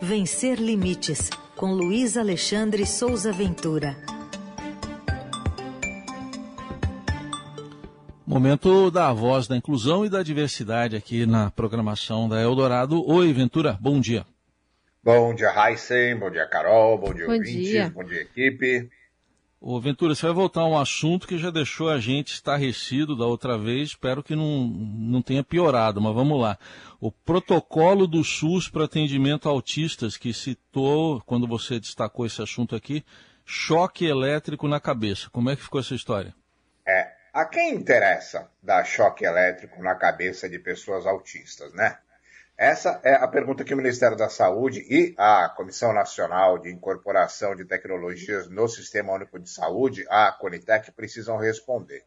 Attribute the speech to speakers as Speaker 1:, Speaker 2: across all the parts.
Speaker 1: Vencer Limites, com Luiz Alexandre Souza Ventura.
Speaker 2: Momento da voz da inclusão e da diversidade aqui na programação da Eldorado. Oi, Ventura, bom dia.
Speaker 3: Bom dia, Heisen, bom dia, Carol, bom dia,
Speaker 4: bom
Speaker 3: ouvintes,
Speaker 4: dia.
Speaker 3: bom dia, equipe.
Speaker 2: Ô, Ventura, você vai voltar a um assunto que já deixou a gente estarrecido da outra vez, espero que não, não tenha piorado, mas vamos lá. O protocolo do SUS para atendimento a autistas, que citou, quando você destacou esse assunto aqui, choque elétrico na cabeça. Como é que ficou essa história?
Speaker 3: É, a quem interessa dar choque elétrico na cabeça de pessoas autistas, né? Essa é a pergunta que o Ministério da Saúde e a Comissão Nacional de Incorporação de Tecnologias no Sistema Único de Saúde, a Conitec, precisam responder.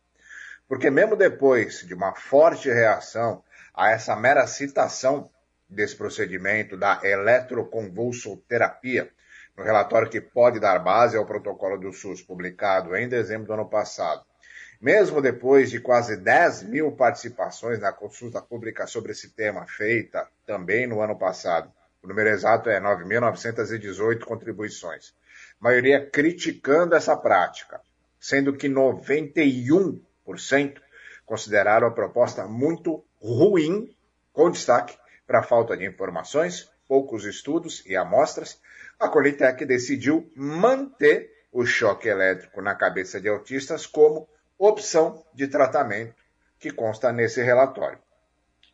Speaker 3: Porque mesmo depois de uma forte reação a essa mera citação desse procedimento da eletroconvulsoterapia, no relatório que pode dar base ao protocolo do SUS, publicado em dezembro do ano passado, mesmo depois de quase 10 mil participações na consulta pública sobre esse tema, feita também no ano passado, o número exato é 9.918 contribuições, a maioria criticando essa prática, sendo que 91% consideraram a proposta muito ruim, com destaque para a falta de informações, poucos estudos e amostras, a Colitec decidiu manter o choque elétrico na cabeça de autistas como opção de tratamento que consta nesse relatório.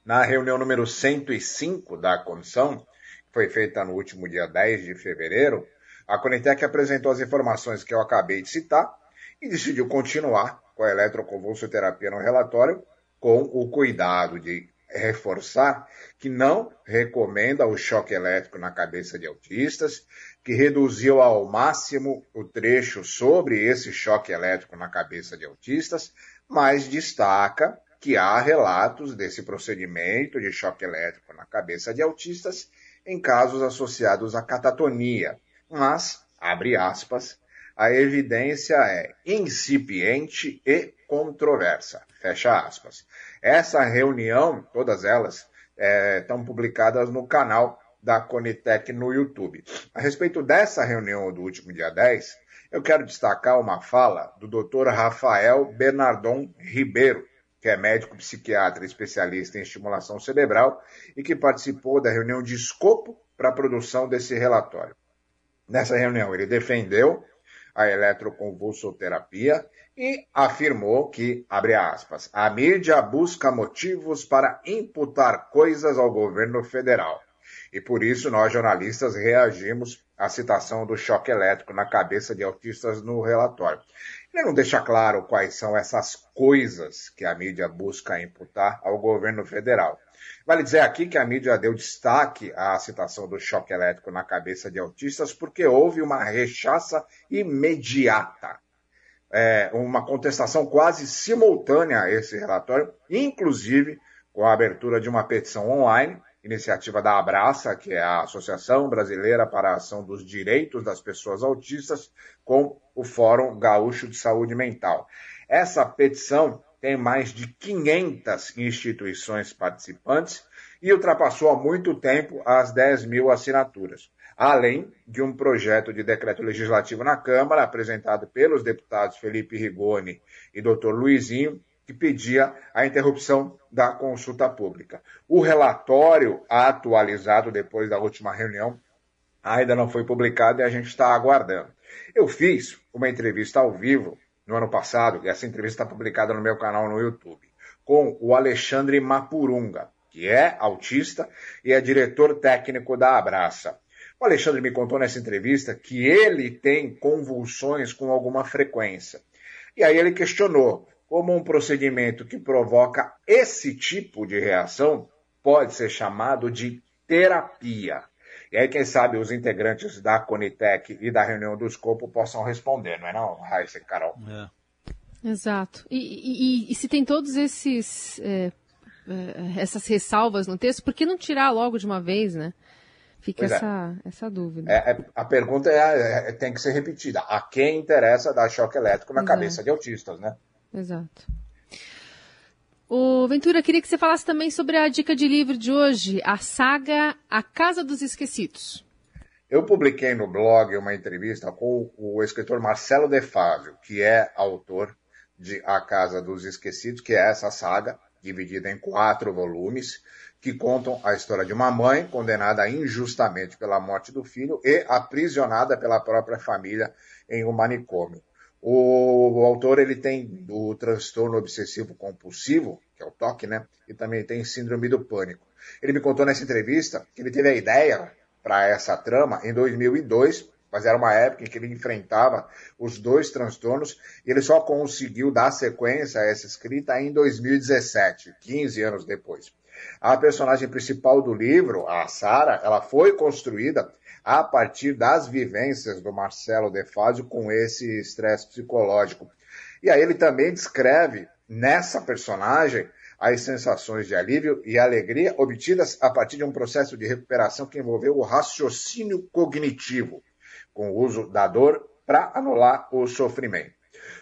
Speaker 3: Na reunião número 105 da comissão, que foi feita no último dia 10 de fevereiro, a Conitec apresentou as informações que eu acabei de citar e decidiu continuar com a eletroconvulsoterapia no relatório, com o cuidado de reforçar que não recomenda o choque elétrico na cabeça de autistas, que reduziu ao máximo o trecho sobre esse choque elétrico na cabeça de autistas, mas destaca que há relatos desse procedimento de choque elétrico na cabeça de autistas em casos associados à catatonia, mas, abre aspas, a evidência é incipiente e controversa. Fecha aspas. Essa reunião, todas elas, é, estão publicadas no canal da Conitec no YouTube. A respeito dessa reunião do último dia 10, eu quero destacar uma fala do Dr. Rafael Bernardon Ribeiro, que é médico psiquiatra especialista em estimulação cerebral e que participou da reunião de escopo para a produção desse relatório. Nessa reunião, ele defendeu a eletroconvulsoterapia e afirmou que, abre aspas, a mídia busca motivos para imputar coisas ao governo federal. E por isso nós, jornalistas, reagimos à citação do choque elétrico na cabeça de autistas no relatório. Ele não deixa claro quais são essas coisas que a mídia busca imputar ao governo federal. Vale dizer aqui que a mídia deu destaque à citação do choque elétrico na cabeça de autistas porque houve uma rechaça imediata, é, uma contestação quase simultânea a esse relatório, inclusive com a abertura de uma petição online, iniciativa da Abraça, que é a Associação Brasileira para a Ação dos Direitos das Pessoas Autistas, com o Fórum Gaúcho de Saúde Mental. Essa petição tem mais de 500 instituições participantes e ultrapassou há muito tempo as 10 mil assinaturas, além de um projeto de decreto legislativo na Câmara, apresentado pelos deputados Felipe Rigoni e Dr. Luizinho, que pedia a interrupção da consulta pública. O relatório atualizado depois da última reunião ainda não foi publicado e a gente está aguardando. Eu fiz uma entrevista ao vivo no ano passado, e essa entrevista está publicada no meu canal no YouTube, com o Alexandre Mapurunga, que é autista e é diretor técnico da Abraça. O Alexandre me contou nessa entrevista que ele tem convulsões com alguma frequência. E aí ele questionou como um procedimento que provoca esse tipo de reação pode ser chamado de terapia. E aí, quem sabe, os integrantes da Conitec e da reunião do escopo possam responder, não é não, Raíssa e Carol?
Speaker 2: É.
Speaker 4: Exato. E, e, e, se tem todos esses é, é, essas ressalvas no texto, por que não tirar logo de uma vez, né? Fica essa, essa dúvida.
Speaker 3: É, a pergunta é, tem que ser repetida. A quem interessa dar choque elétrico na
Speaker 4: Exato.
Speaker 3: cabeça de autistas, né?
Speaker 4: Exato. O Ventura, queria que você falasse também sobre a dica de livro de hoje, a saga A Casa dos Esquecidos.
Speaker 3: Eu publiquei no blog uma entrevista com o escritor Marcelo De Fávio, que é autor de A Casa dos Esquecidos, que é essa saga, dividida em quatro volumes, que contam a história de uma mãe condenada injustamente pela morte do filho e aprisionada pela própria família em um manicômio. O, o autor ele tem o transtorno obsessivo compulsivo, que é o TOC, né? E também tem síndrome do pânico. Ele me contou nessa entrevista que ele teve a ideia para essa trama em 2002, mas era uma época em que ele enfrentava os dois transtornos e ele só conseguiu dar sequência a essa escrita em 2017, 15 anos depois. A personagem principal do livro, a Sara, ela foi construída a partir das vivências do Marcelo De Fazio com esse estresse psicológico. E aí ele também descreve nessa personagem as sensações de alívio e alegria obtidas a partir de um processo de recuperação que envolveu o raciocínio cognitivo, com o uso da dor para anular o sofrimento.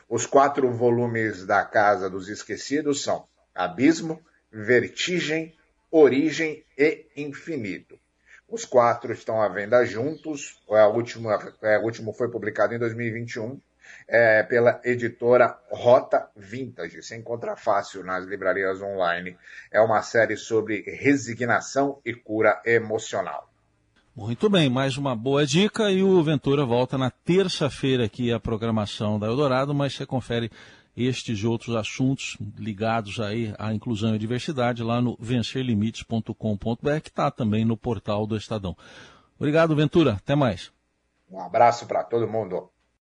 Speaker 3: Os quatro volumes da Casa dos Esquecidos são Abismo, Vertigem, Origem e Infinito. Os quatro estão à venda juntos. Última, é, o último foi publicado em 2021 é, pela editora Rota Vintage. Se encontra fácil nas livrarias online. É uma série sobre resignação e cura emocional.
Speaker 2: Muito bem, mais uma boa dica e o Ventura volta na terça-feira aqui a programação da Eldorado, mas você confere estes e outros assuntos ligados aí à inclusão e diversidade lá no vencerlimites.com.br, que está também no portal do Estadão. Obrigado, Ventura. Até mais.
Speaker 3: Um abraço para todo mundo.